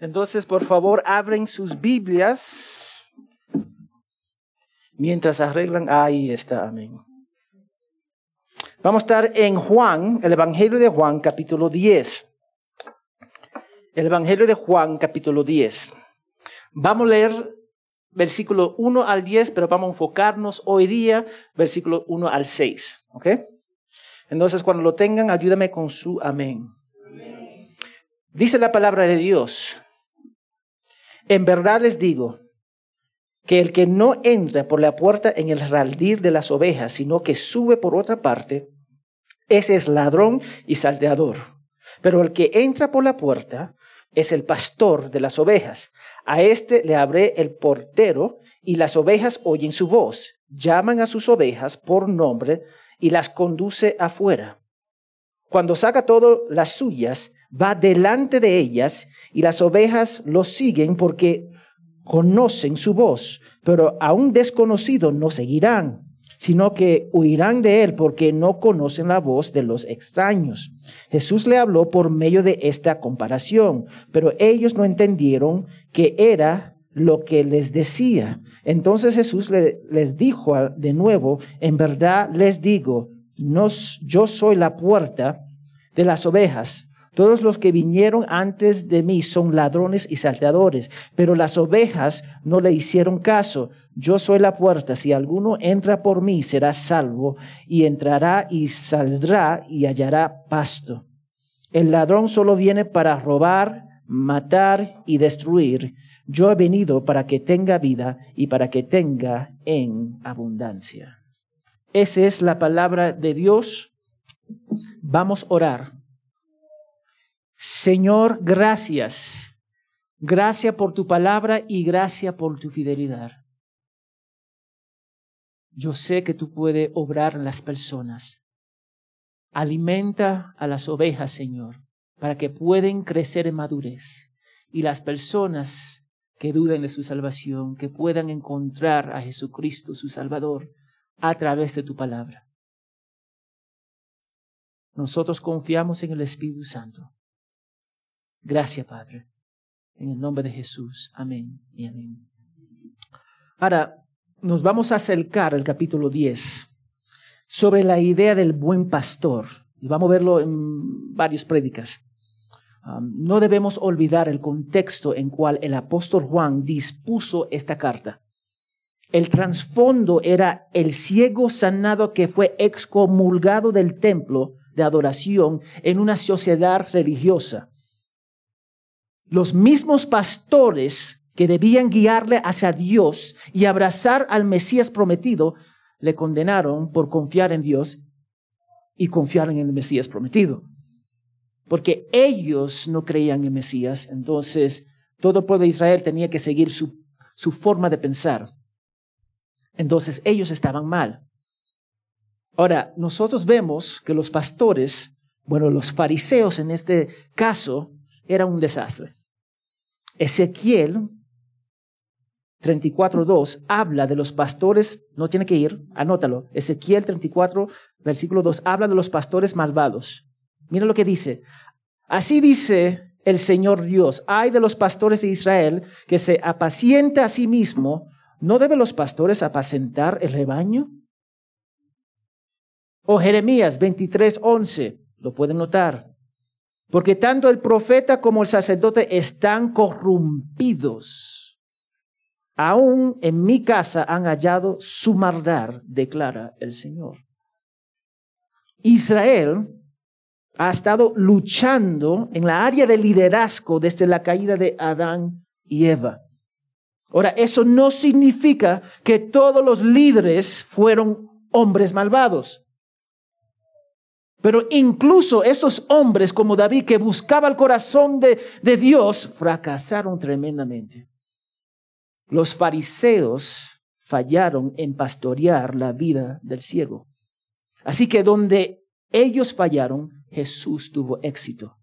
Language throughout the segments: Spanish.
Entonces, por favor, abren sus Biblias mientras arreglan. Ahí está, amén. Vamos a estar en Juan, el Evangelio de Juan, capítulo 10. El Evangelio de Juan, capítulo 10. Vamos a leer versículo 1 al 10, pero vamos a enfocarnos hoy día, versículo 1 al 6. ¿Ok? Entonces, cuando lo tengan, ayúdame con su amén. Dice la palabra de Dios. En verdad les digo que el que no entra por la puerta en el raldir de las ovejas, sino que sube por otra parte, ese es ladrón y salteador. Pero el que entra por la puerta es el pastor de las ovejas. A éste le abre el portero y las ovejas oyen su voz, llaman a sus ovejas por nombre y las conduce afuera. Cuando saca todo las suyas, va delante de ellas y las ovejas lo siguen porque conocen su voz, pero a un desconocido no seguirán, sino que huirán de él porque no conocen la voz de los extraños. Jesús le habló por medio de esta comparación, pero ellos no entendieron que era lo que les decía. Entonces Jesús les dijo de nuevo, en verdad les digo, no, yo soy la puerta de las ovejas. Todos los que vinieron antes de mí son ladrones y salteadores, pero las ovejas no le hicieron caso. Yo soy la puerta, si alguno entra por mí será salvo, y entrará y saldrá y hallará pasto. El ladrón solo viene para robar, matar y destruir. Yo he venido para que tenga vida y para que tenga en abundancia. Esa es la palabra de Dios. Vamos a orar. Señor, gracias. Gracias por tu palabra y gracias por tu fidelidad. Yo sé que tú puedes obrar en las personas. Alimenta a las ovejas, Señor, para que puedan crecer en madurez. Y las personas que duden de su salvación, que puedan encontrar a Jesucristo, su Salvador, a través de tu palabra. Nosotros confiamos en el Espíritu Santo Gracias, Padre. En el nombre de Jesús. Amén y amén. Ahora, nos vamos a acercar al capítulo 10 sobre la idea del buen pastor. Y vamos a verlo en varias prédicas. No debemos olvidar el contexto en cual el apóstol Juan dispuso esta carta. El trasfondo era el ciego sanado que fue excomulgado del templo de adoración en una sociedad religiosa. Los mismos pastores que debían guiarle hacia Dios y abrazar al Mesías prometido, le condenaron por confiar en Dios y confiar en el Mesías prometido. Porque ellos no creían en Mesías, entonces todo pueblo de Israel tenía que seguir su, su forma de pensar. Entonces ellos estaban mal. Ahora, nosotros vemos que los pastores, bueno, los fariseos en este caso, era un desastre. Ezequiel 34.2 habla de los pastores, no tiene que ir, anótalo. Ezequiel 34, versículo 2, habla de los pastores malvados. Mira lo que dice. Así dice el Señor Dios, hay de los pastores de Israel que se apacienta a sí mismo, ¿no deben los pastores apacentar el rebaño? O Jeremías 23.11, lo pueden notar. Porque tanto el profeta como el sacerdote están corrompidos. Aún en mi casa han hallado su maldad, declara el Señor. Israel ha estado luchando en la área de liderazgo desde la caída de Adán y Eva. Ahora, eso no significa que todos los líderes fueron hombres malvados. Pero incluso esos hombres como David que buscaba el corazón de, Dios fracasaron tremendamente. Los fariseos fallaron en pastorear la vida del ciego. Así que donde ellos fallaron, Jesús tuvo éxito.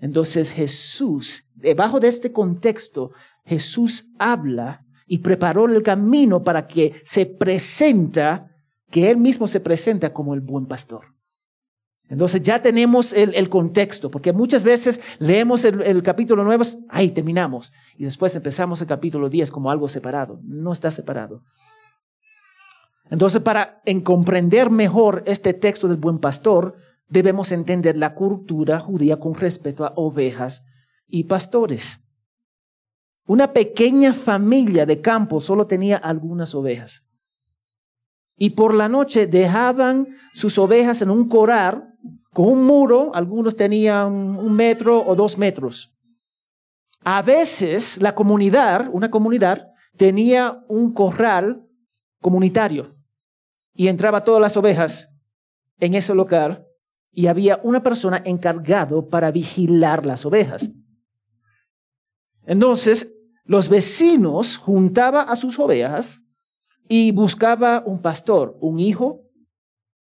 Entonces Jesús, debajo de este contexto, Jesús habla y preparó el camino para que se presenta que Él mismo se presenta como el buen pastor. Entonces ya tenemos el, contexto, porque muchas veces leemos el, capítulo 9, ahí terminamos, y después empezamos el capítulo 10 como algo separado. No está separado. Entonces, para en comprender mejor este texto del buen pastor, debemos entender la cultura judía con respecto a ovejas y pastores. Una pequeña familia de campo solo tenía algunas ovejas. Y por la noche dejaban sus ovejas en un corral con un muro, algunos tenían un metro o dos metros. A veces la comunidad, una comunidad, tenía un corral comunitario y entraba todas las ovejas en ese local y había una persona encargado para vigilar las ovejas. Entonces, los vecinos juntaban a sus ovejas y buscaba un pastor, un hijo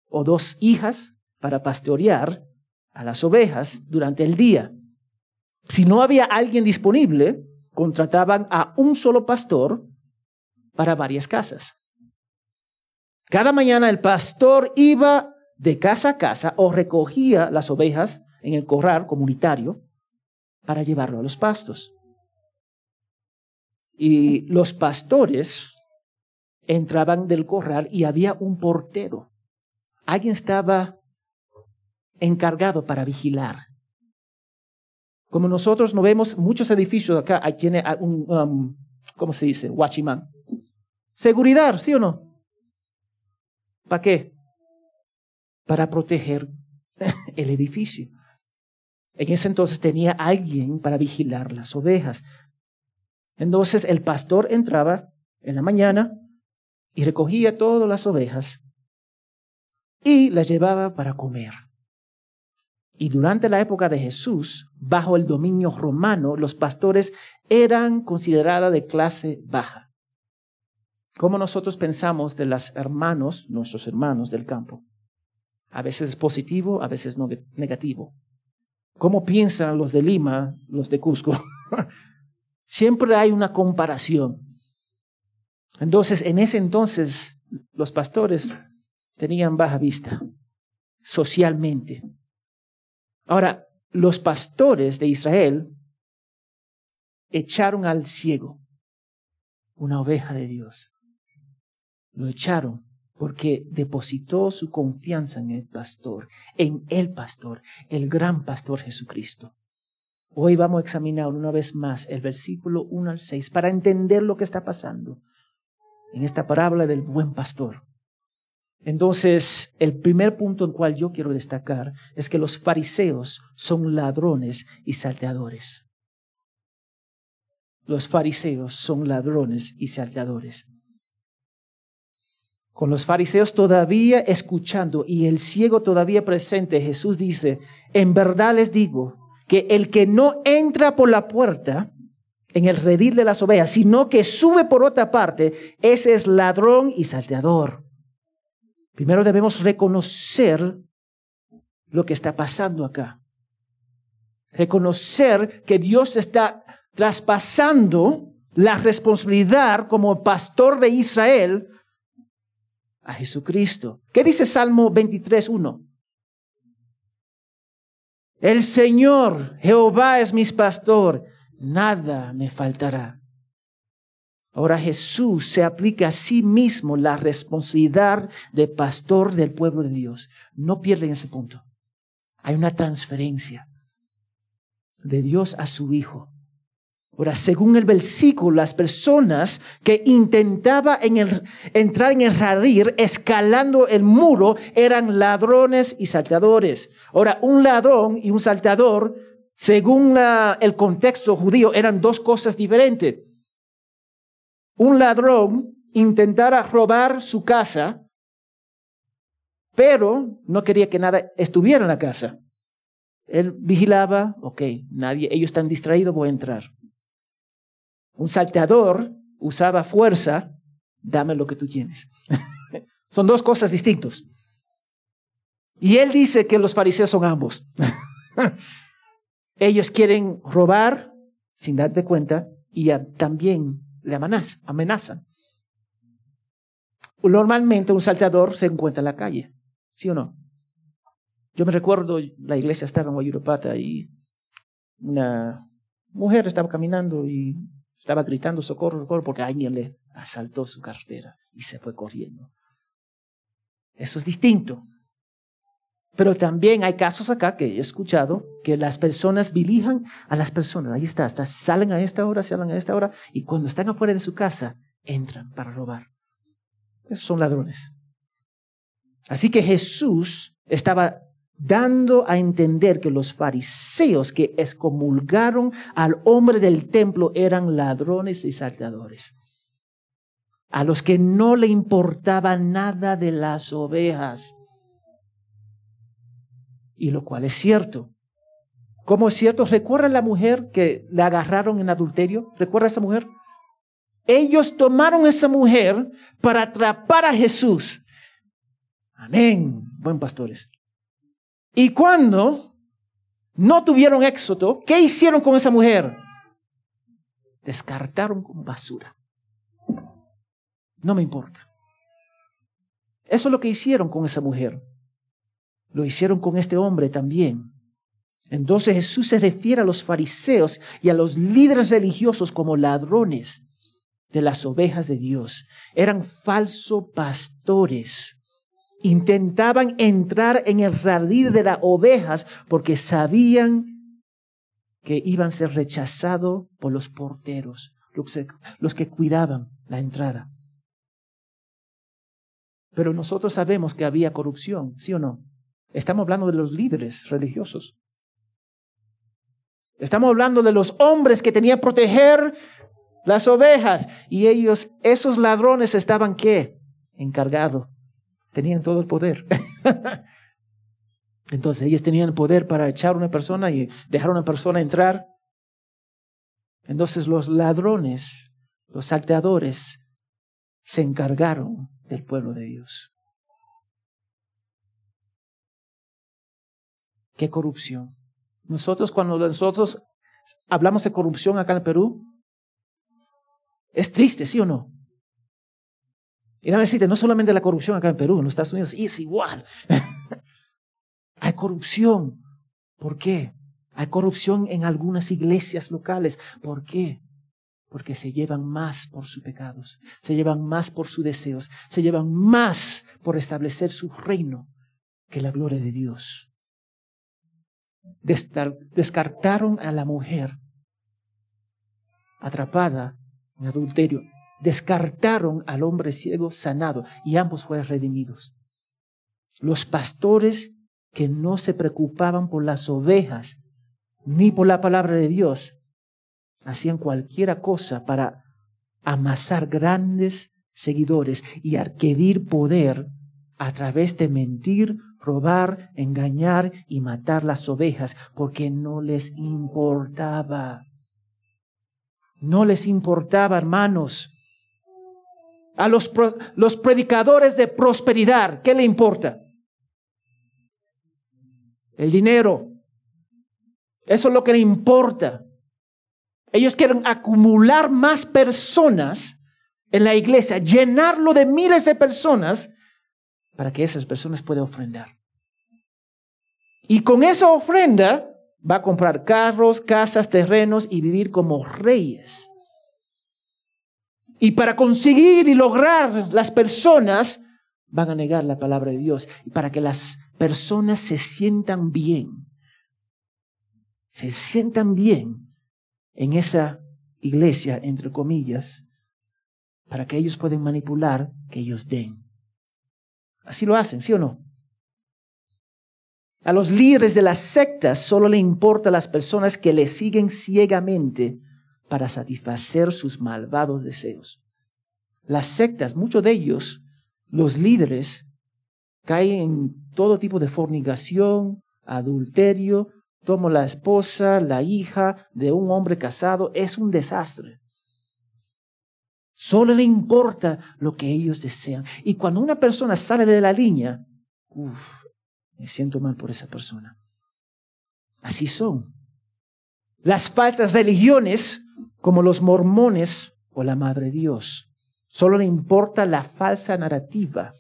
o dos hijas para pastorear a las ovejas durante el día. Si no había alguien disponible, contrataban a un solo pastor para varias casas. Cada mañana el pastor iba de casa a casa o recogía las ovejas en el corral comunitario para llevarlo a los pastos. Y los pastores entraban del corral y había un portero. Alguien estaba encargado para vigilar. Como nosotros no vemos muchos edificios acá, tiene un, um, ¿cómo se dice? Watchman. Seguridad, ¿sí o no? ¿Para qué? Para proteger el edificio. En ese entonces tenía alguien para vigilar las ovejas. Entonces el pastor entraba en la mañana y recogía todas las ovejas y las llevaba para comer. Y durante la época de Jesús, bajo el dominio romano, los pastores eran considerados de clase baja. Como nosotros pensamos de los hermanos, nuestros hermanos del campo. A veces es positivo, a veces negativo. ¿Cómo piensan los de Lima, los de Cusco? Siempre hay una comparación. Entonces, en ese entonces, los pastores tenían baja vista socialmente. Ahora, los pastores de Israel echaron al ciego, una oveja de Dios. Lo echaron porque depositó su confianza en el pastor, en el pastor, el gran pastor Jesucristo. Hoy vamos a examinar una vez más el versículo 1 al 6 para entender lo que está pasando en esta parábola del buen pastor. Entonces, el primer punto en cual yo quiero destacar es que los fariseos son ladrones y salteadores. Los fariseos son ladrones y salteadores. Con los fariseos todavía escuchando y el ciego todavía presente, Jesús dice, en verdad les digo que el que no entra por la puerta, en el redil de las ovejas, sino que sube por otra parte, ese es ladrón y salteador. Primero debemos reconocer lo que está pasando acá. Reconocer que Dios está traspasando la responsabilidad como pastor de Israel a Jesucristo. ¿Qué dice Salmo 23.1? El Señor, Jehová es mi pastor nada me faltará. Ahora Jesús se aplica a sí mismo la responsabilidad de pastor del pueblo de Dios. No pierden ese punto. Hay una transferencia de Dios a su Hijo. Ahora, según el versículo, las personas que intentaban entrar en el radir escalando el muro eran ladrones y saltadores. Ahora, un ladrón y un saltador según el contexto judío, eran dos cosas diferentes. Un ladrón intentara robar su casa, pero no quería que nada estuviera en la casa. Él vigilaba, ok, nadie, ellos están distraídos, voy a entrar. Un salteador usaba fuerza, dame lo que tú tienes. son dos cosas distintas. Y él dice que los fariseos son ambos. Ellos quieren robar sin darte cuenta y también le amenazan. Normalmente un salteador se encuentra en la calle, ¿sí o no? Yo me recuerdo, la iglesia estaba en Guayurupata y una mujer estaba caminando y estaba gritando socorro, socorro, porque alguien le asaltó su cartera y se fue corriendo. Eso es distinto. Pero también hay casos acá que he escuchado que las personas vilijan a las personas. Ahí está, salen a esta hora, salen a esta hora y cuando están afuera de su casa entran para robar. Esos son ladrones. Así que Jesús estaba dando a entender que los fariseos que excomulgaron al hombre del templo eran ladrones y salteadores. A los que no le importaba nada de las ovejas. Y lo cual es cierto. ¿Cómo es cierto? ¿Recuerda la mujer que le agarraron en adulterio? ¿Recuerda esa mujer? Ellos tomaron esa mujer para atrapar a Jesús. Amén, buen pastores. Y cuando no tuvieron éxito, ¿qué hicieron con esa mujer? Descartaron como basura. No me importa. Eso es lo que hicieron con esa mujer. Lo hicieron con este hombre también. Entonces Jesús se refiere a los fariseos y a los líderes religiosos como ladrones de las ovejas de Dios. Eran falsos pastores intentaban entrar en el radil de las ovejas porque sabían que iban a ser rechazados por los porteros, los que cuidaban la entrada. Pero nosotros sabemos que había corrupción, ¿sí o no? Estamos hablando de los líderes religiosos. Estamos hablando de los hombres que tenían que proteger las ovejas. Y ellos, esos ladrones estaban qué? Encargados Tenían todo el poder. Entonces ellos tenían el poder para echar a una persona y dejar a una persona entrar. Entonces los ladrones, los salteadores, se encargaron del pueblo de Dios. Qué corrupción. Nosotros cuando nosotros hablamos de corrupción acá en Perú, es triste, ¿sí o no? Y dame decirte, no solamente la corrupción acá en Perú, en los Estados Unidos, es igual. Hay corrupción. ¿Por qué? Hay corrupción en algunas iglesias locales. ¿Por qué? Porque se llevan más por sus pecados, se llevan más por sus deseos, se llevan más por establecer su reino que la gloria de Dios. Descartaron a la mujer atrapada en adulterio descartaron al hombre ciego sanado y ambos fueron redimidos. Los pastores que no se preocupaban por las ovejas ni por la palabra de Dios, hacían cualquier cosa para amasar grandes seguidores y adquirir poder a través de mentir, robar, engañar y matar las ovejas, porque no les importaba. No les importaba, hermanos. A los, los predicadores de prosperidad, ¿qué le importa? El dinero. Eso es lo que le importa. Ellos quieren acumular más personas en la iglesia, llenarlo de miles de personas para que esas personas puedan ofrendar. Y con esa ofrenda va a comprar carros, casas, terrenos y vivir como reyes. Y para conseguir y lograr las personas, van a negar la palabra de Dios. Y para que las personas se sientan bien, se sientan bien en esa iglesia, entre comillas, para que ellos puedan manipular, que ellos den. Así lo hacen, ¿sí o no? A los líderes de las sectas solo le importa las personas que le siguen ciegamente para satisfacer sus malvados deseos. Las sectas, muchos de ellos, los líderes, caen en todo tipo de fornicación, adulterio, tomo la esposa, la hija de un hombre casado, es un desastre. Solo le importa lo que ellos desean. Y cuando una persona sale de la línea, uff, me siento mal por esa persona. Así son. Las falsas religiones como los mormones o la Madre Dios. Solo le importa la falsa narrativa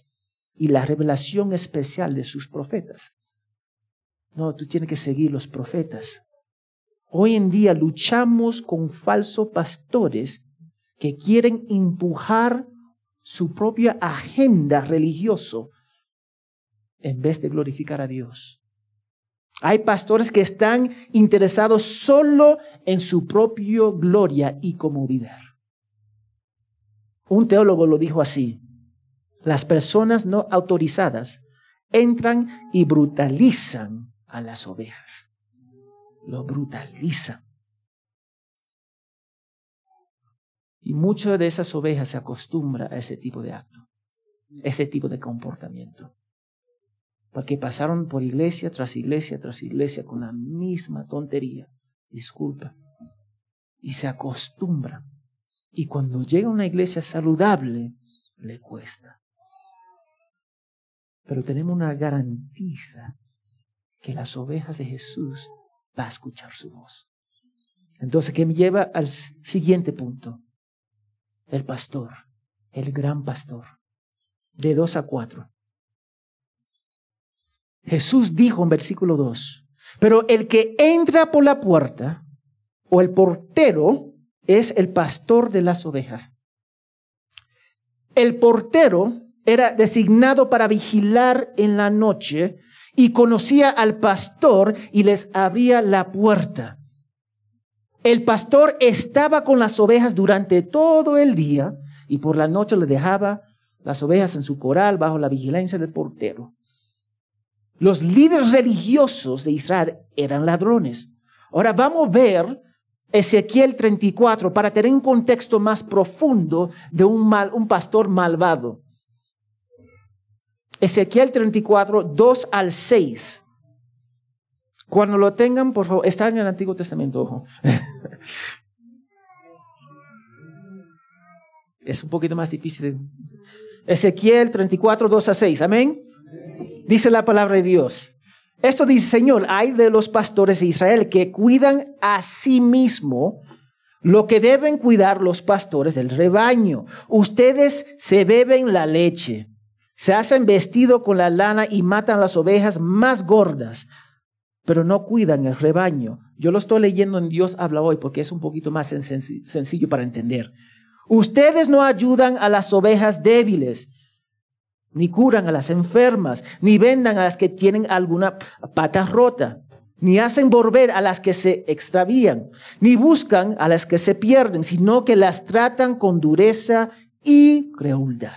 y la revelación especial de sus profetas. No, tú tienes que seguir los profetas. Hoy en día luchamos con falsos pastores que quieren empujar su propia agenda religiosa en vez de glorificar a Dios. Hay pastores que están interesados solo en su propia gloria y comodidad. Un teólogo lo dijo así, las personas no autorizadas entran y brutalizan a las ovejas. Lo brutalizan. Y muchas de esas ovejas se acostumbran a ese tipo de acto, ese tipo de comportamiento. Porque pasaron por iglesia tras iglesia tras iglesia con la misma tontería. Disculpa. Y se acostumbran. Y cuando llega a una iglesia saludable, le cuesta. Pero tenemos una garantía que las ovejas de Jesús va a escuchar su voz. Entonces, ¿qué me lleva al siguiente punto? El pastor, el gran pastor. De dos a cuatro. Jesús dijo en versículo 2, pero el que entra por la puerta o el portero es el pastor de las ovejas. El portero era designado para vigilar en la noche y conocía al pastor y les abría la puerta. El pastor estaba con las ovejas durante todo el día y por la noche le dejaba las ovejas en su coral bajo la vigilancia del portero. Los líderes religiosos de Israel eran ladrones. Ahora vamos a ver Ezequiel 34 para tener un contexto más profundo de un, mal, un pastor malvado. Ezequiel 34, 2 al 6. Cuando lo tengan, por favor, está en el Antiguo Testamento, ojo. es un poquito más difícil. Ezequiel 34, 2 a 6. Amén. Dice la palabra de Dios. Esto dice, Señor, hay de los pastores de Israel que cuidan a sí mismo lo que deben cuidar los pastores del rebaño. Ustedes se beben la leche, se hacen vestido con la lana y matan las ovejas más gordas pero no cuidan el rebaño. Yo lo estoy leyendo en Dios habla hoy porque es un poquito más sencillo para entender. Ustedes no ayudan a las ovejas débiles, ni curan a las enfermas, ni vendan a las que tienen alguna pata rota, ni hacen volver a las que se extravían, ni buscan a las que se pierden, sino que las tratan con dureza y crueldad.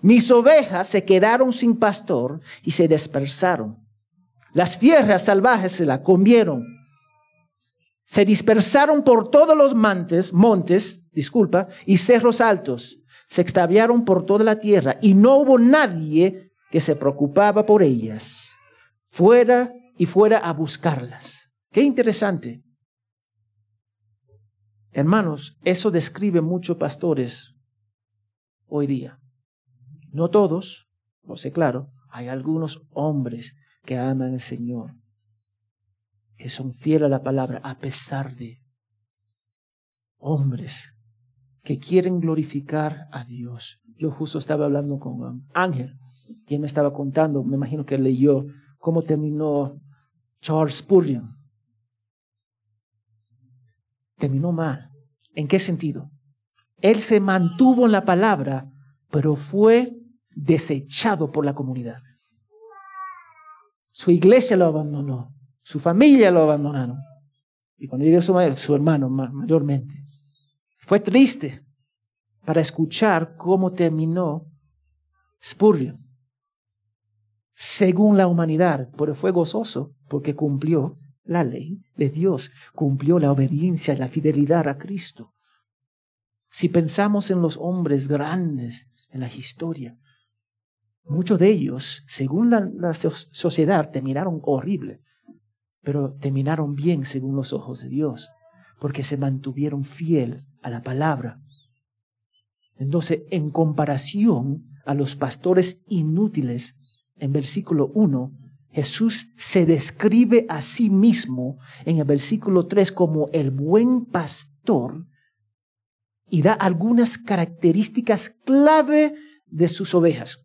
Mis ovejas se quedaron sin pastor y se dispersaron. Las fieras salvajes se la comieron. Se dispersaron por todos los montes, montes, disculpa, y cerros altos. Se extraviaron por toda la tierra y no hubo nadie que se preocupaba por ellas. Fuera y fuera a buscarlas. Qué interesante. Hermanos, eso describe muchos pastores hoy día. No todos, lo sé claro, hay algunos hombres que aman al Señor, que son fieles a la palabra a pesar de hombres que quieren glorificar a Dios. Yo justo estaba hablando con Ángel y él me estaba contando, me imagino que leyó cómo terminó Charles Spurgeon. Terminó mal. ¿En qué sentido? Él se mantuvo en la palabra, pero fue desechado por la comunidad. Su iglesia lo abandonó. Su familia lo abandonaron. Y cuando llegó su, su hermano mayormente. Fue triste para escuchar cómo terminó Spurgeon. Según la humanidad, pero fue gozoso porque cumplió la ley de Dios, cumplió la obediencia y la fidelidad a Cristo. Si pensamos en los hombres grandes en la historia, Muchos de ellos, según la, sociedad, terminaron horrible, pero terminaron bien según los ojos de Dios, porque se mantuvieron fiel a la palabra. Entonces, en comparación a los pastores inútiles, en versículo 1, Jesús se describe a sí mismo en el versículo 3 como el buen pastor y da algunas características clave de sus ovejas.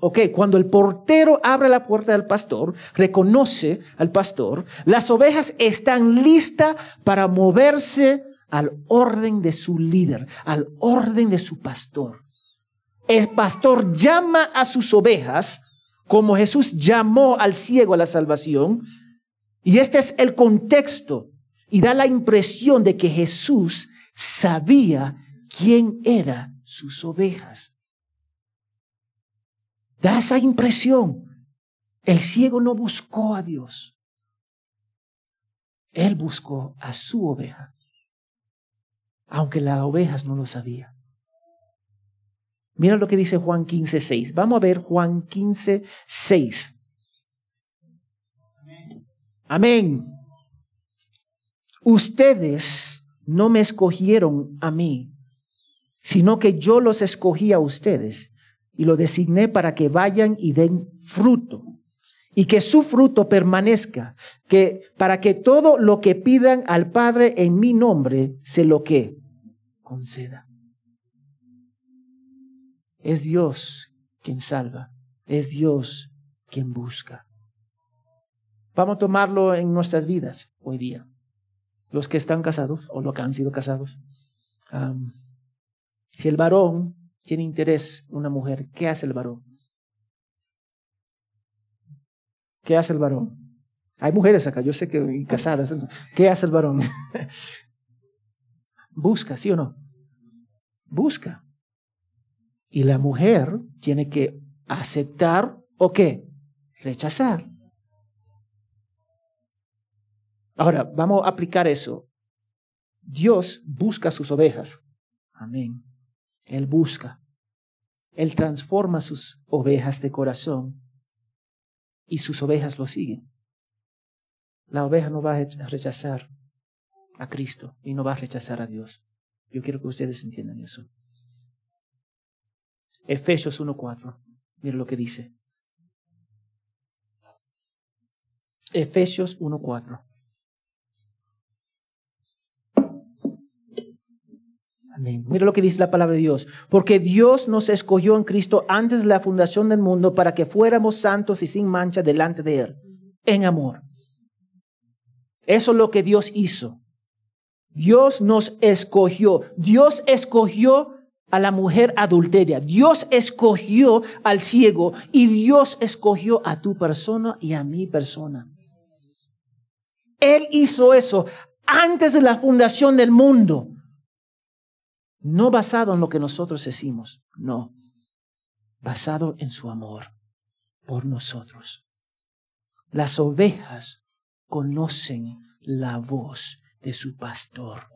Ok, cuando el portero abre la puerta del pastor, reconoce al pastor, las ovejas están listas para moverse al orden de su líder, al orden de su pastor. El pastor llama a sus ovejas como Jesús llamó al ciego a la salvación. Y este es el contexto y da la impresión de que Jesús sabía quién eran sus ovejas. Da esa impresión. El ciego no buscó a Dios. Él buscó a su oveja, aunque las ovejas no lo sabían. Mira lo que dice Juan 15, 6. Vamos a ver Juan 15, 6. Amén. Ustedes no me escogieron a mí, sino que yo los escogí a ustedes y lo designé para que vayan y den fruto y que su fruto permanezca, que para que todo lo que pidan al Padre en mi nombre se lo que conceda. Es Dios quien salva, es Dios quien busca. Vamos a tomarlo en nuestras vidas hoy día. Los que están casados o los que han sido casados. si el varón tiene interés una mujer, ¿qué hace el varón? ¿Qué hace el varón? Hay mujeres acá, yo sé que casadas. ¿Qué hace el varón? Busca, ¿sí o no? Busca. Y la mujer tiene que aceptar o qué? Rechazar. Ahora, vamos a aplicar eso. Dios busca sus ovejas. Amén. Él busca. Él transforma sus ovejas de corazón y sus ovejas lo siguen. La oveja no va a rechazar a Cristo y no va a rechazar a Dios. Yo quiero que ustedes entiendan eso. Efesios 1.4. Mira lo que dice. Efesios 1.4. Mira lo que dice la palabra de Dios. Porque Dios nos escogió en Cristo antes de la fundación del mundo para que fuéramos santos y sin mancha delante de Él, en amor. Eso es lo que Dios hizo. Dios nos escogió. Dios escogió a la mujer adulteria. Dios escogió al ciego y Dios escogió a tu persona y a mi persona. Él hizo eso antes de la fundación del mundo. No basado en lo que nosotros decimos, no. Basado en su amor por nosotros. Las ovejas conocen la voz de su pastor.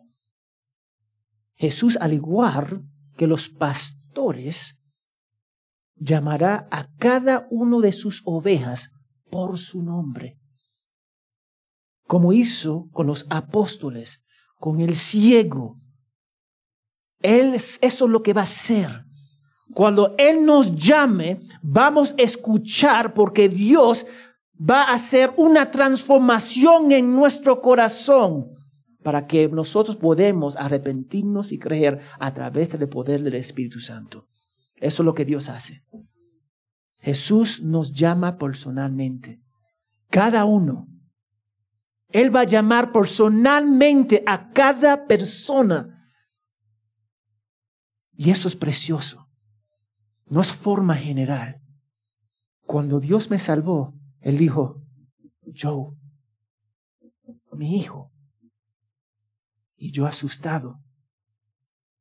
Jesús, al igual que los pastores, llamará a cada uno de sus ovejas por su nombre, como hizo con los apóstoles, con el ciego, él, eso es lo que va a hacer. Cuando Él nos llame, vamos a escuchar porque Dios va a hacer una transformación en nuestro corazón para que nosotros podamos arrepentirnos y creer a través del poder del Espíritu Santo. Eso es lo que Dios hace. Jesús nos llama personalmente. Cada uno. Él va a llamar personalmente a cada persona y eso es precioso. No es forma general. Cuando Dios me salvó, Él dijo, Joe, mi hijo. Y yo asustado,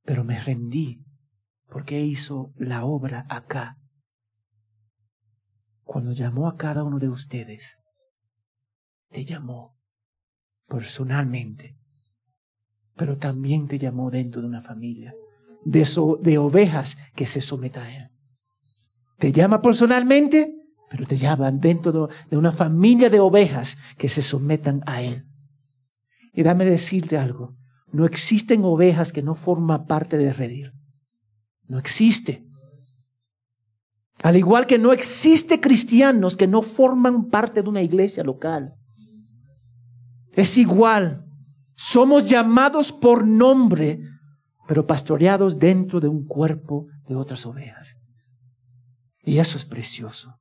pero me rendí porque hizo la obra acá. Cuando llamó a cada uno de ustedes, te llamó personalmente, pero también te llamó dentro de una familia de, ovejas que se someta a Él. Te llama personalmente, pero te llama dentro de una familia de ovejas que se sometan a Él. Y dame decirte algo, no existen ovejas que no forman parte de Redir. No existe. Al igual que no existe cristianos que no forman parte de una iglesia local. Es igual. Somos llamados por nombre pero pastoreados dentro de un cuerpo de otras ovejas. Y eso es precioso.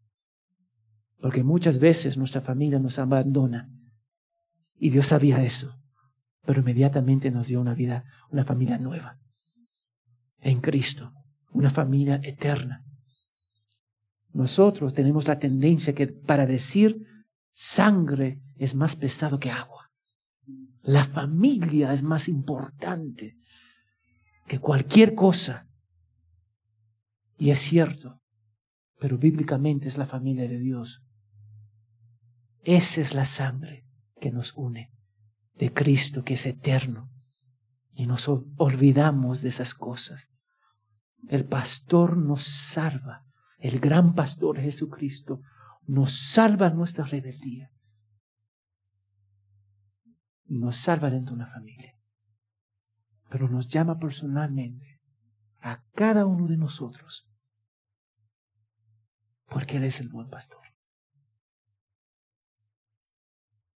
Porque muchas veces nuestra familia nos abandona. Y Dios sabía eso. Pero inmediatamente nos dio una vida, una familia nueva. En Cristo. Una familia eterna. Nosotros tenemos la tendencia que para decir sangre es más pesado que agua. La familia es más importante que cualquier cosa. Y es cierto, pero bíblicamente es la familia de Dios. Esa es la sangre que nos une de Cristo que es eterno. Y nos olvidamos de esas cosas. El pastor nos salva. El gran pastor Jesucristo nos salva nuestra rebeldía. Nos salva dentro de una familia. Pero nos llama personalmente a cada uno de nosotros. Porque Él es el buen pastor.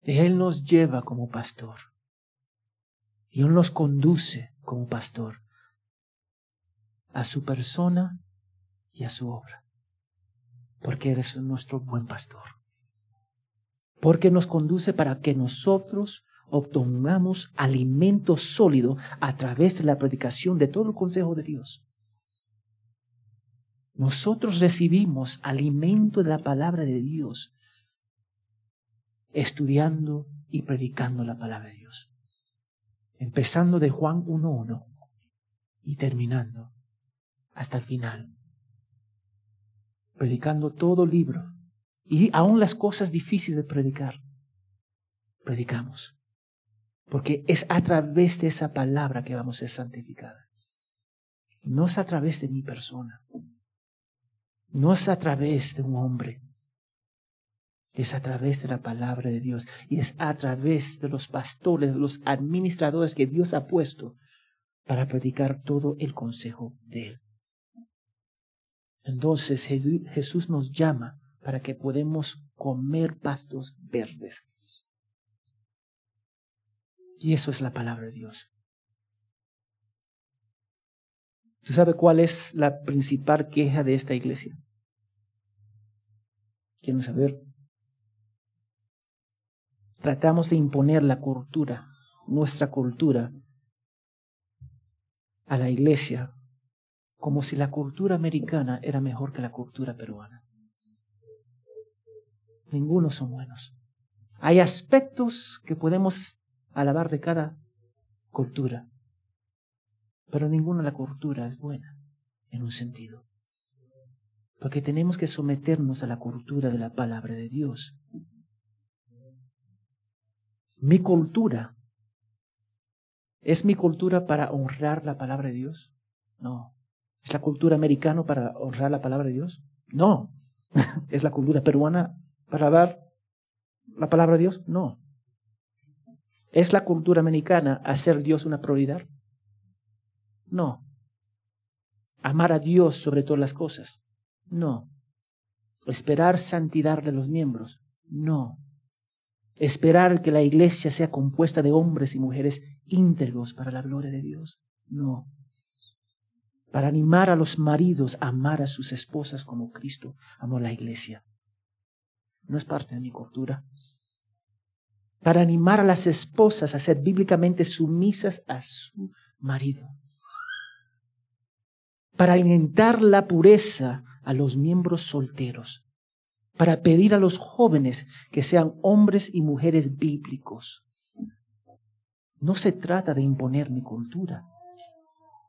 Él nos lleva como pastor. Y Él nos conduce como pastor a su persona y a su obra. Porque Él es nuestro buen pastor. Porque nos conduce para que nosotros obtengamos alimento sólido a través de la predicación de todo el consejo de Dios. Nosotros recibimos alimento de la palabra de Dios estudiando y predicando la palabra de Dios. Empezando de Juan 1.1 y terminando hasta el final. Predicando todo libro y aún las cosas difíciles de predicar. Predicamos. Porque es a través de esa palabra que vamos a ser santificada. No es a través de mi persona. No es a través de un hombre es a través de la palabra de Dios y es a través de los pastores, los administradores que Dios ha puesto para predicar todo el consejo de Él. Entonces Jesús nos llama para que podamos comer pastos verdes. Y eso es la palabra de Dios. ¿Tú sabes cuál es la principal queja de esta iglesia? Quiero saber tratamos de imponer la cultura, nuestra cultura, a la iglesia, como si la cultura americana era mejor que la cultura peruana. Ninguno son buenos. Hay aspectos que podemos alabar de cada cultura, pero ninguna de la cultura es buena en un sentido. Porque tenemos que someternos a la cultura de la palabra de Dios. Mi cultura es mi cultura para honrar la palabra de Dios. No. ¿Es la cultura americana para honrar la palabra de Dios? No. ¿Es la cultura peruana para dar la palabra de Dios? No. ¿Es la cultura americana hacer Dios una prioridad? No. ¿Amar a Dios sobre todas las cosas? No. ¿Esperar santidad de los miembros? No. Esperar que la iglesia sea compuesta de hombres y mujeres íntegros para la gloria de Dios. No. Para animar a los maridos a amar a sus esposas como Cristo amó la iglesia. No es parte de mi cultura. Para animar a las esposas a ser bíblicamente sumisas a su marido. Para alimentar la pureza a los miembros solteros para pedir a los jóvenes que sean hombres y mujeres bíblicos. No se trata de imponer mi cultura,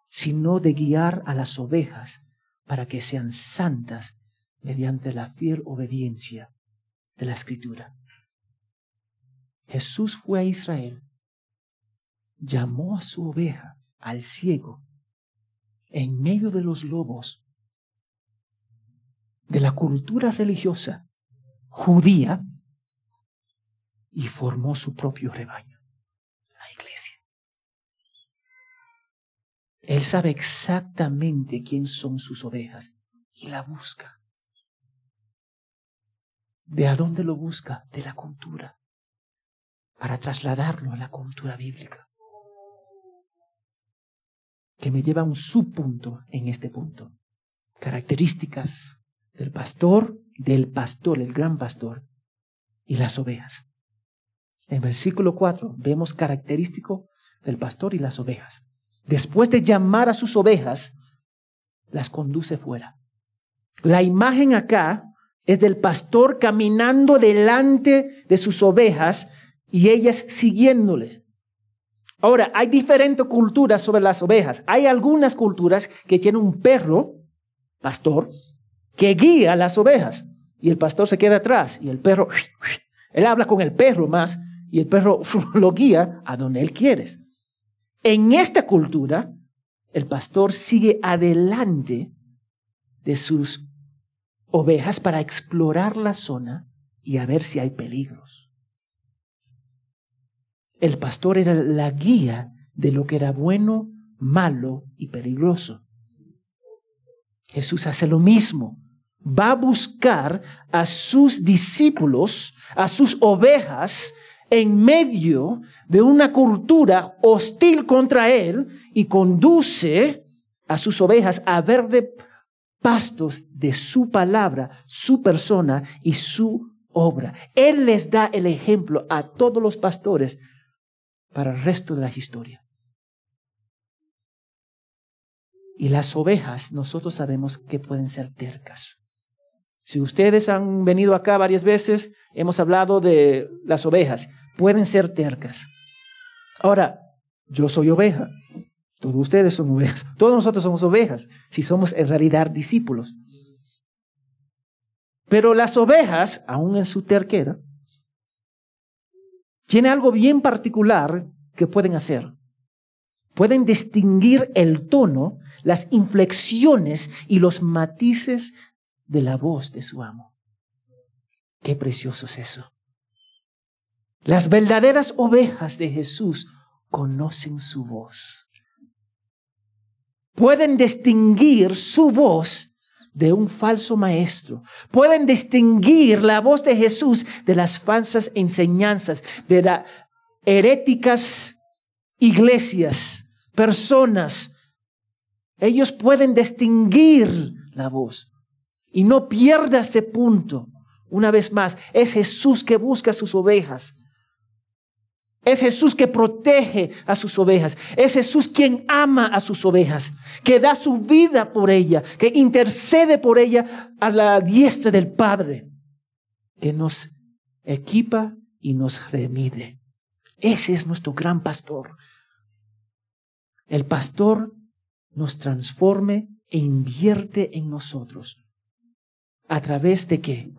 sino de guiar a las ovejas para que sean santas mediante la fiel obediencia de la escritura. Jesús fue a Israel, llamó a su oveja, al ciego, en medio de los lobos, de la cultura religiosa judía y formó su propio rebaño, la iglesia. Él sabe exactamente quién son sus ovejas y la busca. ¿De a dónde lo busca? De la cultura, para trasladarlo a la cultura bíblica. Que me lleva a un subpunto en este punto. Características del pastor, del pastor, el gran pastor, y las ovejas. En versículo 4 vemos característico del pastor y las ovejas. Después de llamar a sus ovejas, las conduce fuera. La imagen acá es del pastor caminando delante de sus ovejas y ellas siguiéndoles. Ahora, hay diferentes culturas sobre las ovejas. Hay algunas culturas que tienen un perro, pastor, que guía a las ovejas y el pastor se queda atrás y el perro, él habla con el perro más y el perro lo guía a donde él quiere. En esta cultura, el pastor sigue adelante de sus ovejas para explorar la zona y a ver si hay peligros. El pastor era la guía de lo que era bueno, malo y peligroso. Jesús hace lo mismo. Va a buscar a sus discípulos, a sus ovejas, en medio de una cultura hostil contra él y conduce a sus ovejas a ver de pastos de su palabra, su persona y su obra. Él les da el ejemplo a todos los pastores para el resto de la historia. Y las ovejas, nosotros sabemos que pueden ser tercas. Si ustedes han venido acá varias veces, hemos hablado de las ovejas. Pueden ser tercas. Ahora, yo soy oveja. Todos ustedes son ovejas. Todos nosotros somos ovejas, si somos en realidad discípulos. Pero las ovejas, aún en su terquera, tienen algo bien particular que pueden hacer. Pueden distinguir el tono, las inflexiones y los matices de la voz de su amo. Qué precioso es eso. Las verdaderas ovejas de Jesús conocen su voz. Pueden distinguir su voz de un falso maestro. Pueden distinguir la voz de Jesús de las falsas enseñanzas, de las heréticas iglesias, personas. Ellos pueden distinguir la voz. Y no pierda ese punto. Una vez más, es Jesús que busca sus ovejas. Es Jesús que protege a sus ovejas. Es Jesús quien ama a sus ovejas, que da su vida por ella, que intercede por ella a la diestra del Padre, que nos equipa y nos remide. Ese es nuestro gran pastor. El pastor nos transforme e invierte en nosotros. ¿A través de qué?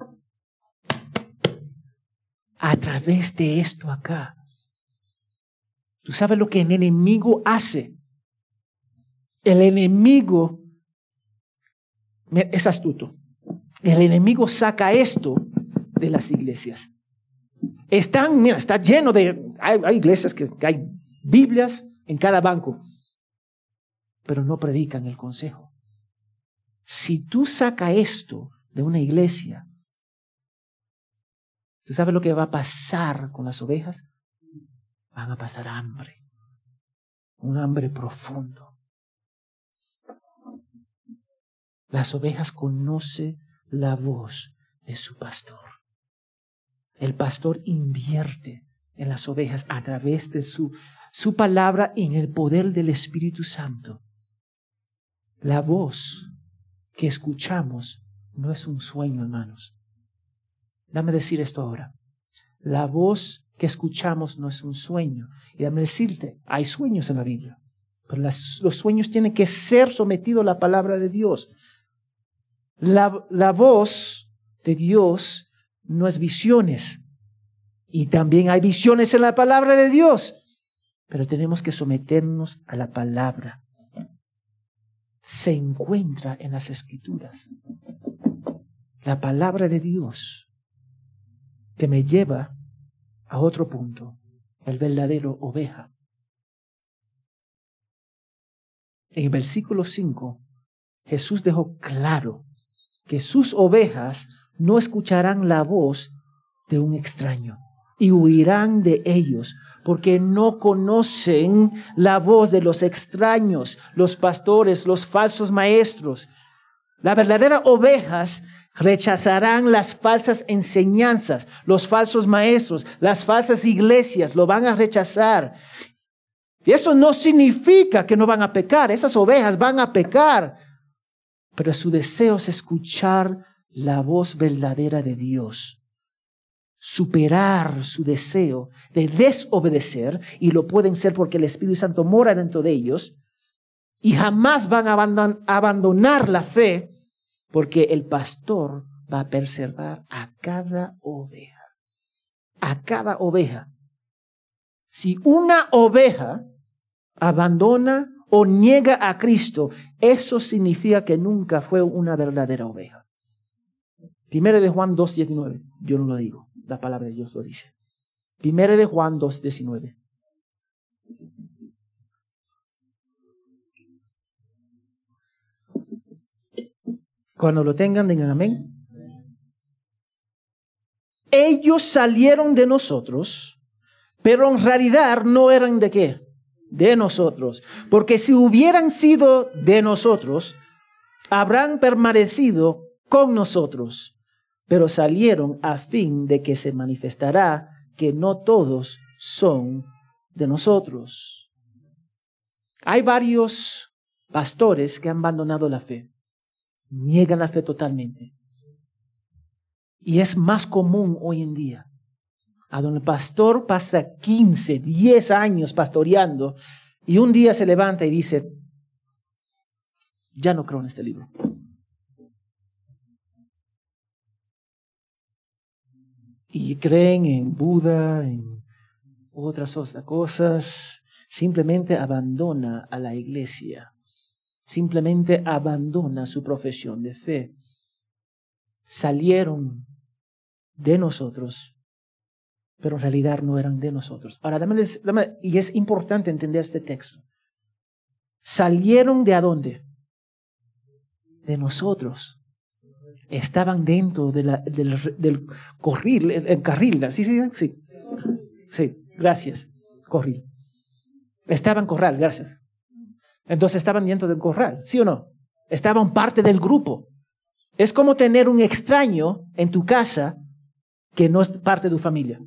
A través de esto acá Tú sabes lo que el enemigo hace. El enemigo es astuto. El enemigo saca esto de las iglesias. Están, mira, está lleno de, hay, iglesias que, que hay Biblias en cada banco, pero no predican el consejo. Si tú sacas esto de una iglesia, ¿tú sabes lo que va a pasar con las ovejas? Van a pasar hambre, un hambre profundo. Las ovejas conocen la voz de su pastor. El pastor invierte en las ovejas a través de su, su palabra en el poder del Espíritu Santo. La voz que escuchamos no es un sueño, hermanos. Dame decir esto ahora. La voz que escuchamos no es un sueño. Y déjame decirte, hay sueños en la Biblia, pero los sueños tienen que ser sometidos a la palabra de Dios. La, la voz de Dios no es visiones. Y también hay visiones en la palabra de Dios. Pero tenemos que someternos a la palabra. Se encuentra en las escrituras. La palabra de Dios que me lleva a otro punto, el verdadero oveja. En el versículo 5, Jesús dejó claro que sus ovejas no escucharán la voz de un extraño y huirán de ellos, porque no conocen la voz de los extraños, los pastores, los falsos maestros. Las verdaderas ovejas Rechazarán las falsas enseñanzas, los falsos maestros, las falsas iglesias, lo van a rechazar. Y eso no significa que no van a pecar, esas ovejas van a pecar, pero su deseo es escuchar la voz verdadera de Dios, superar su deseo de desobedecer, y lo pueden ser porque el Espíritu Santo mora dentro de ellos, y jamás van a abandonar la fe porque el pastor va a preservar a cada oveja, a cada oveja. Si una oveja abandona o niega a Cristo, eso significa que nunca fue una verdadera oveja. Primero de Juan 2.19, yo no lo digo, la palabra de Dios lo dice. Primero de Juan 2.19. Cuando lo tengan, digan amén. Ellos salieron de nosotros, pero en realidad no eran de qué? De nosotros. Porque si hubieran sido de nosotros, habrán permanecido con nosotros, pero salieron a fin de que se manifestará que no todos son de nosotros. Hay varios pastores que han abandonado la fe niegan la fe totalmente. Y es más común hoy en día. A donde el pastor pasa 15, 10 años pastoreando y un día se levanta y dice, ya no creo en este libro. Y creen en Buda, en otras cosas, simplemente abandona a la iglesia simplemente abandona su profesión de fe. Salieron de nosotros, pero en realidad no eran de nosotros. Ahora, y es importante entender este texto. Salieron de adónde? De nosotros. Estaban dentro de la, del, del corril, el, carril, ¿sí, sí, sí. Sí, gracias. Corril. Estaban corral, gracias. Entonces estaban dentro del corral, ¿sí o no? Estaban parte del grupo. Es como tener un extraño en tu casa que no es parte de tu familia.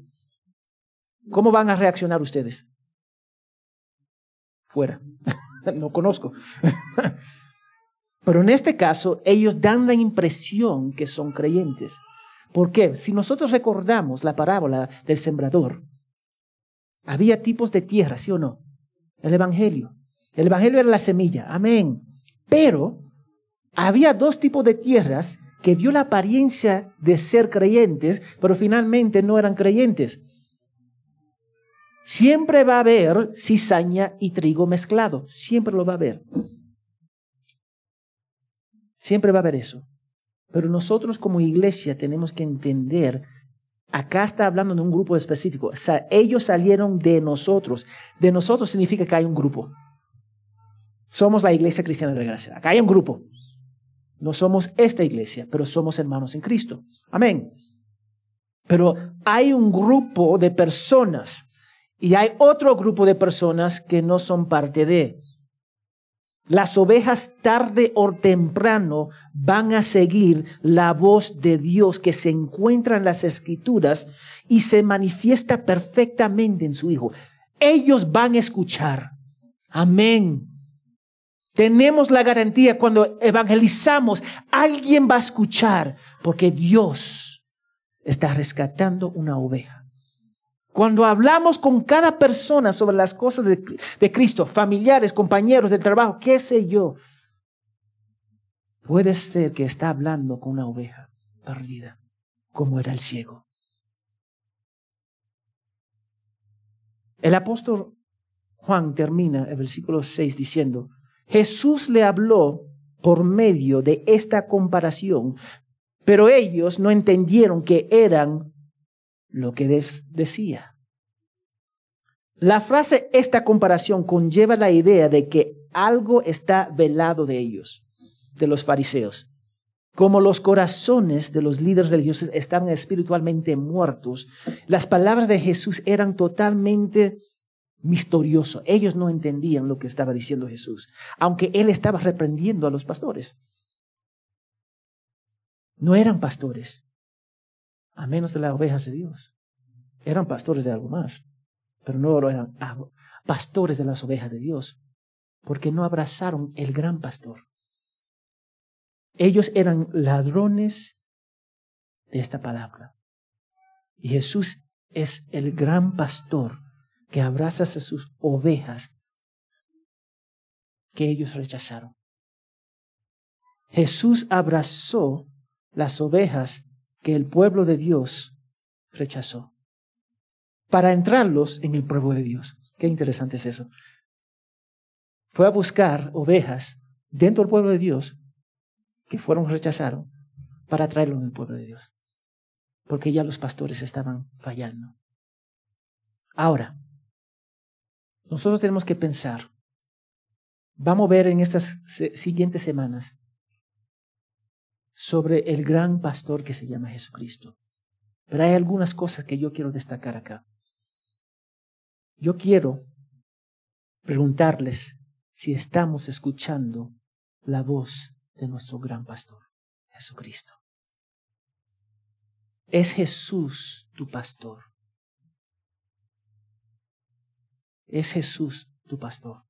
¿Cómo van a reaccionar ustedes? Fuera. no conozco. Pero en este caso, ellos dan la impresión que son creyentes. ¿Por qué? Si nosotros recordamos la parábola del sembrador, había tipos de tierra, ¿sí o no? El Evangelio. El Evangelio era la semilla, amén. Pero había dos tipos de tierras que dio la apariencia de ser creyentes, pero finalmente no eran creyentes. Siempre va a haber cizaña y trigo mezclado, siempre lo va a haber. Siempre va a haber eso. Pero nosotros como iglesia tenemos que entender, acá está hablando de un grupo específico, ellos salieron de nosotros. De nosotros significa que hay un grupo. Somos la iglesia cristiana de gracia. Acá hay un grupo. No somos esta iglesia, pero somos hermanos en Cristo. Amén. Pero hay un grupo de personas y hay otro grupo de personas que no son parte de. Las ovejas tarde o temprano van a seguir la voz de Dios que se encuentra en las escrituras y se manifiesta perfectamente en su Hijo. Ellos van a escuchar. Amén. Tenemos la garantía cuando evangelizamos, alguien va a escuchar porque Dios está rescatando una oveja. Cuando hablamos con cada persona sobre las cosas de, Cristo, familiares, compañeros de trabajo, qué sé yo, puede ser que está hablando con una oveja perdida, como era el ciego. El apóstol Juan termina el versículo 6 diciendo, Jesús le habló por medio de esta comparación, pero ellos no entendieron que eran lo que decía. La frase esta comparación conlleva la idea de que algo está velado de ellos, de los fariseos. Como los corazones de los líderes religiosos estaban espiritualmente muertos, las palabras de Jesús eran totalmente misterioso. Ellos no entendían lo que estaba diciendo Jesús, aunque él estaba reprendiendo a los pastores. No eran pastores, a menos de las ovejas de Dios. Eran pastores de algo más, pero no eran pastores de las ovejas de Dios, porque no abrazaron el gran pastor. Ellos eran ladrones de esta palabra. Y Jesús es el gran pastor que abraza a sus ovejas que ellos rechazaron. Jesús abrazó las ovejas que el pueblo de Dios rechazó para entrarlos en el pueblo de Dios. Qué interesante es eso. Fue a buscar ovejas dentro del pueblo de Dios que fueron rechazados para traerlos en el pueblo de Dios. Porque ya los pastores estaban fallando. Ahora, nosotros tenemos que pensar, vamos a ver en estas siguientes semanas sobre el gran pastor que se llama Jesucristo. Pero hay algunas cosas que yo quiero destacar acá. Yo quiero preguntarles si estamos escuchando la voz de nuestro gran pastor, Jesucristo. Es Jesús tu pastor. Es Jesús tu pastor.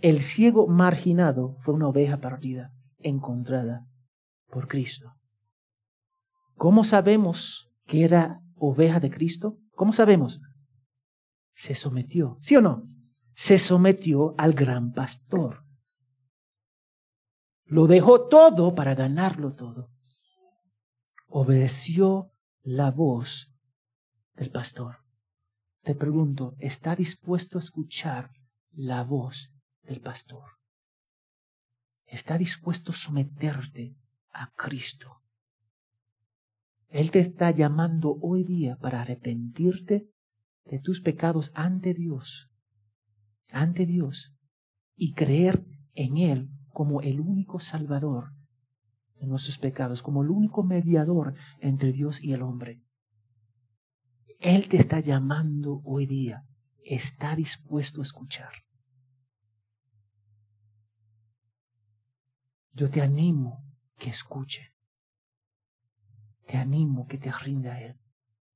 El ciego marginado fue una oveja perdida, encontrada por Cristo. ¿Cómo sabemos que era oveja de Cristo? ¿Cómo sabemos? Se sometió, ¿sí o no? Se sometió al gran pastor. Lo dejó todo para ganarlo todo. Obedeció la voz del pastor. Te pregunto, ¿está dispuesto a escuchar la voz del pastor? ¿Está dispuesto a someterte a Cristo. Él te está llamando hoy día para arrepentirte de tus pecados ante Dios, ante Dios, y creer en Él como el único Salvador de nuestros pecados, como el único mediador entre Dios y el hombre. Él te está llamando hoy día, está dispuesto a escuchar. Yo te animo que escuche. Te animo que te rinda a Él.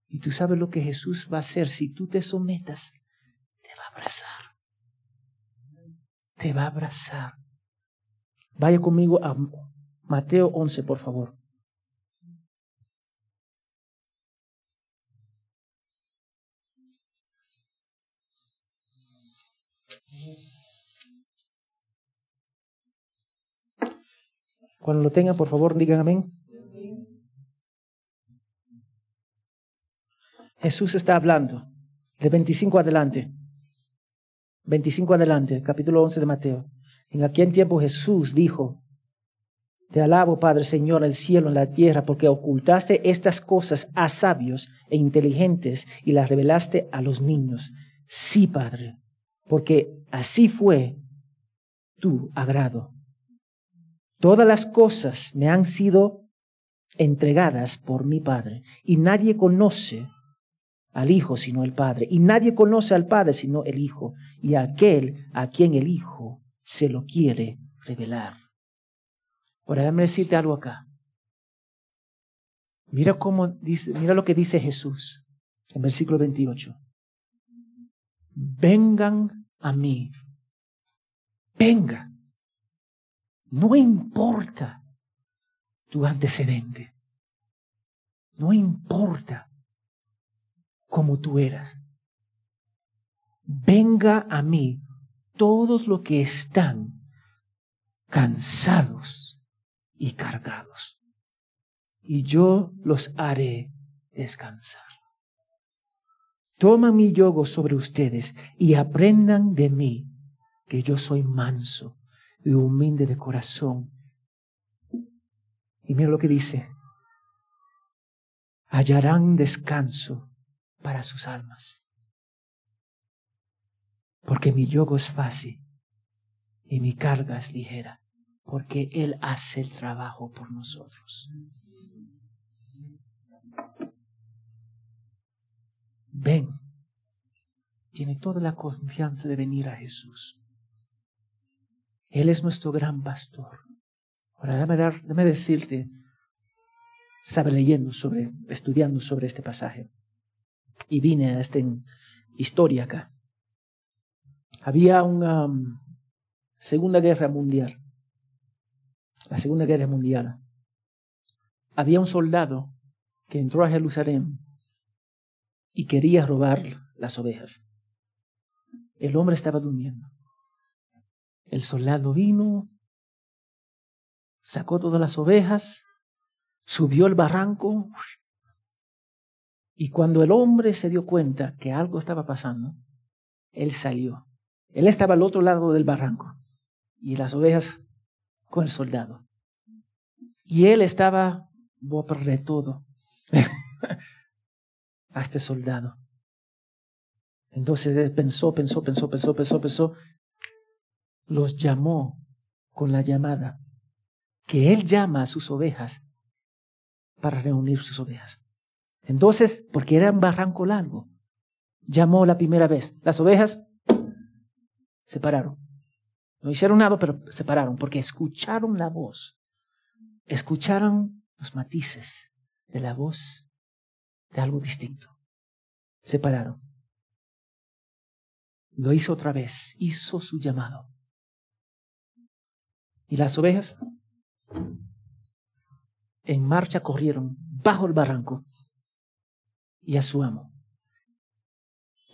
Y tú sabes lo que Jesús va a hacer si tú te sometas. Te va a abrazar. Te va a abrazar. Vaya conmigo a Mateo 11, por favor. Cuando lo tengan, por favor, digan amén. Jesús está hablando de 25 adelante. 25 adelante, capítulo 11 de Mateo. En aquel tiempo Jesús dijo, Te alabo, Padre Señor, el cielo, y la tierra, porque ocultaste estas cosas a sabios e inteligentes y las revelaste a los niños. Sí, Padre, porque así fue tu agrado. Todas las cosas me han sido entregadas por mi Padre, y nadie conoce al Hijo sino el Padre, y nadie conoce al Padre sino el Hijo, y aquel a quien el Hijo se lo quiere revelar. Ahora, déjame decirte algo acá. Mira cómo dice, mira lo que dice Jesús en versículo 28. Vengan a mí. Venga. No importa tu antecedente. No importa cómo tú eras. Venga a mí todos los que están cansados y cargados, y yo los haré descansar. Toma mi yogo sobre ustedes y aprendan de mí, que yo soy manso y humilde de corazón. Y mira lo que dice. Hallarán descanso para sus almas. Porque mi yugo es fácil y mi carga es ligera, porque Él hace el trabajo por nosotros. Ven, tiene toda la confianza de venir a Jesús. Él es nuestro gran pastor. Ahora, déjame, dar, decirte Estaba leyendo sobre, estudiando sobre este pasaje. Y vine a esta historia acá. Había una um, Segunda Guerra Mundial. La Segunda Guerra Mundial. Había un soldado que entró a Jerusalén y quería robar las ovejas. El hombre estaba durmiendo. El soldado vino, sacó todas las ovejas, subió el barranco y cuando el hombre se dio cuenta que algo estaba pasando, él salió. Él estaba al otro lado del barranco y las ovejas con el soldado. Y él estaba, voy a perder todo, a este soldado. Entonces él pensó, pensó, pensó, pensó, pensó, pensó, los llamó con la llamada que él llama a sus ovejas para reunir sus ovejas. Entonces, porque era un barranco largo, llamó la primera vez. Las ovejas se pararon. No hicieron nada, pero se pararon porque escucharon la voz. Escucharon los matices de la voz de algo distinto. Se pararon. Lo hizo otra vez, hizo su llamado. Y las ovejas en marcha corrieron bajo el barranco y a su amo.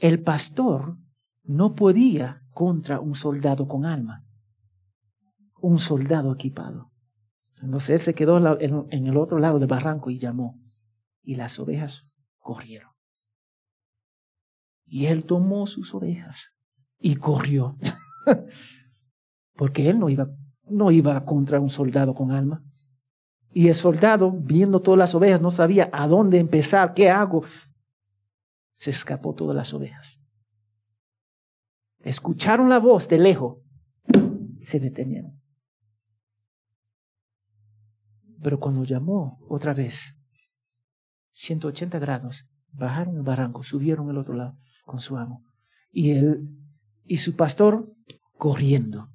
El pastor no podía contra un soldado con alma, un soldado equipado. Entonces él se quedó en el otro lado del barranco y llamó, y las ovejas corrieron. Y él tomó sus ovejas y corrió, porque él no iba, no iba contra un soldado con alma. Y el soldado, viendo todas las ovejas, no sabía a dónde empezar, qué hago. Se escapó todas las ovejas. Escucharon la voz de lejos, se detenieron. Pero cuando llamó otra vez, 180 grados, bajaron el barranco, subieron el otro lado con su amo. Y él y su pastor corriendo.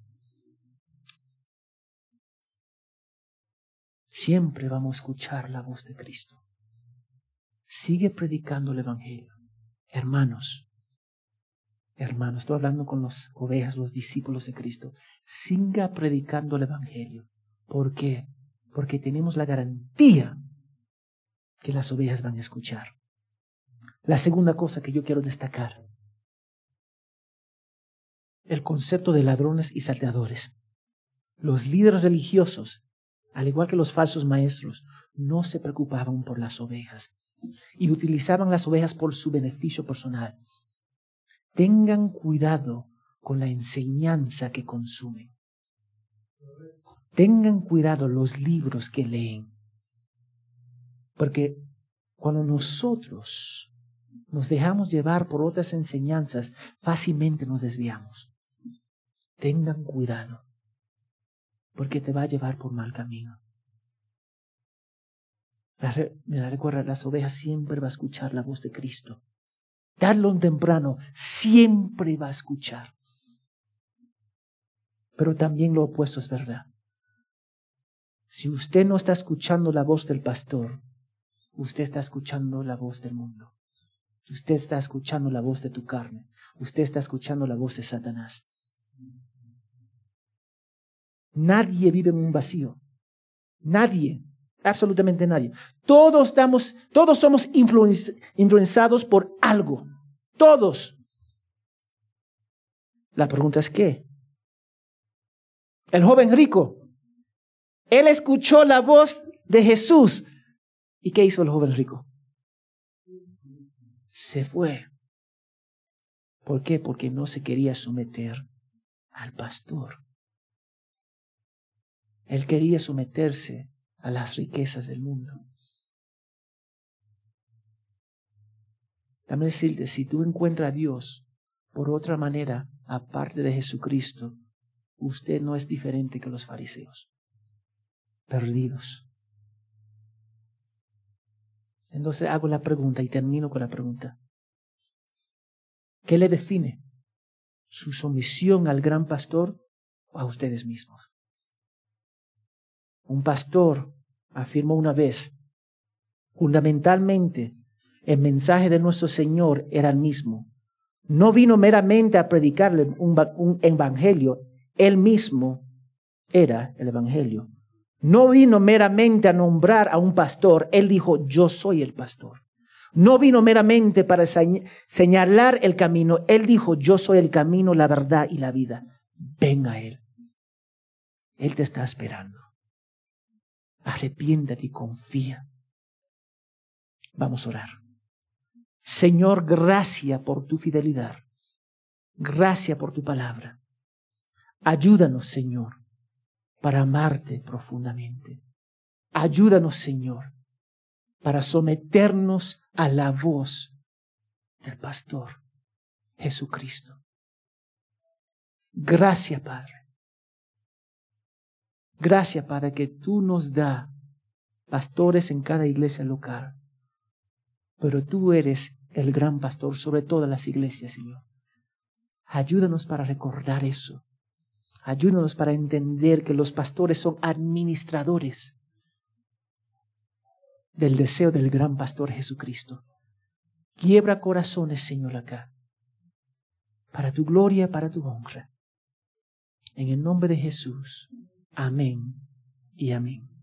Siempre vamos a escuchar la voz de Cristo. Sigue predicando el Evangelio. Hermanos, hermanos, estoy hablando con las ovejas, los discípulos de Cristo. Siga predicando el Evangelio. ¿Por qué? Porque tenemos la garantía que las ovejas van a escuchar. La segunda cosa que yo quiero destacar, el concepto de ladrones y salteadores. Los líderes religiosos, al igual que los falsos maestros, no se preocupaban por las ovejas y utilizaban las ovejas por su beneficio personal. Tengan cuidado con la enseñanza que consumen. Tengan cuidado los libros que leen. Porque cuando nosotros nos dejamos llevar por otras enseñanzas, fácilmente nos desviamos. Tengan cuidado, porque te va a llevar por mal camino. Me la recuerda, las ovejas siempre va a escuchar la voz de Cristo. Darlo un temprano, siempre va a escuchar. Pero también lo opuesto es verdad. Si usted no está escuchando la voz del pastor, usted está escuchando la voz del mundo. Usted está escuchando la voz de tu carne. Usted está escuchando la voz de Satanás. Nadie vive en un vacío. Nadie. Absolutamente nadie. Todos, estamos, todos somos influenciados por algo. Todos. La pregunta es ¿qué? El joven rico. Él escuchó la voz de Jesús. ¿Y qué hizo el joven rico? Se fue. ¿Por qué? Porque no se quería someter al pastor. Él quería someterse a las riquezas del mundo. Dame decirte, si tú encuentras a Dios por otra manera, aparte de Jesucristo, usted no es diferente que los fariseos, perdidos. Entonces hago la pregunta y termino con la pregunta. ¿Qué le define? ¿Su sumisión al gran pastor o a ustedes mismos? Un pastor afirmó una vez Fundamentalmente, el mensaje de nuestro Señor era el mismo. No vino meramente a predicarle un, un evangelio, él mismo era el evangelio. No vino meramente a nombrar a un pastor, él dijo, yo soy el pastor. No vino meramente para señalar el camino, él dijo, yo soy el camino, la verdad y la vida. Ven a él. Él te está esperando. Arrepiéntate y confía. Vamos a orar. Señor, gracias por tu fidelidad. Gracias por tu palabra. Ayúdanos, Señor, para amarte profundamente. Ayúdanos, Señor, para someternos a la voz del pastor Jesucristo. Gracias, Padre. Gracias, Padre, que tú nos da pastores en cada iglesia local. Pero tú eres el gran pastor sobre todas las iglesias, Señor. Ayúdanos para recordar eso. Ayúdanos para entender que los pastores son administradores del deseo del gran pastor Jesucristo. Quiebra corazones, Señor, acá, para tu gloria, para tu honra. En el nombre de Jesús. Amén y amén.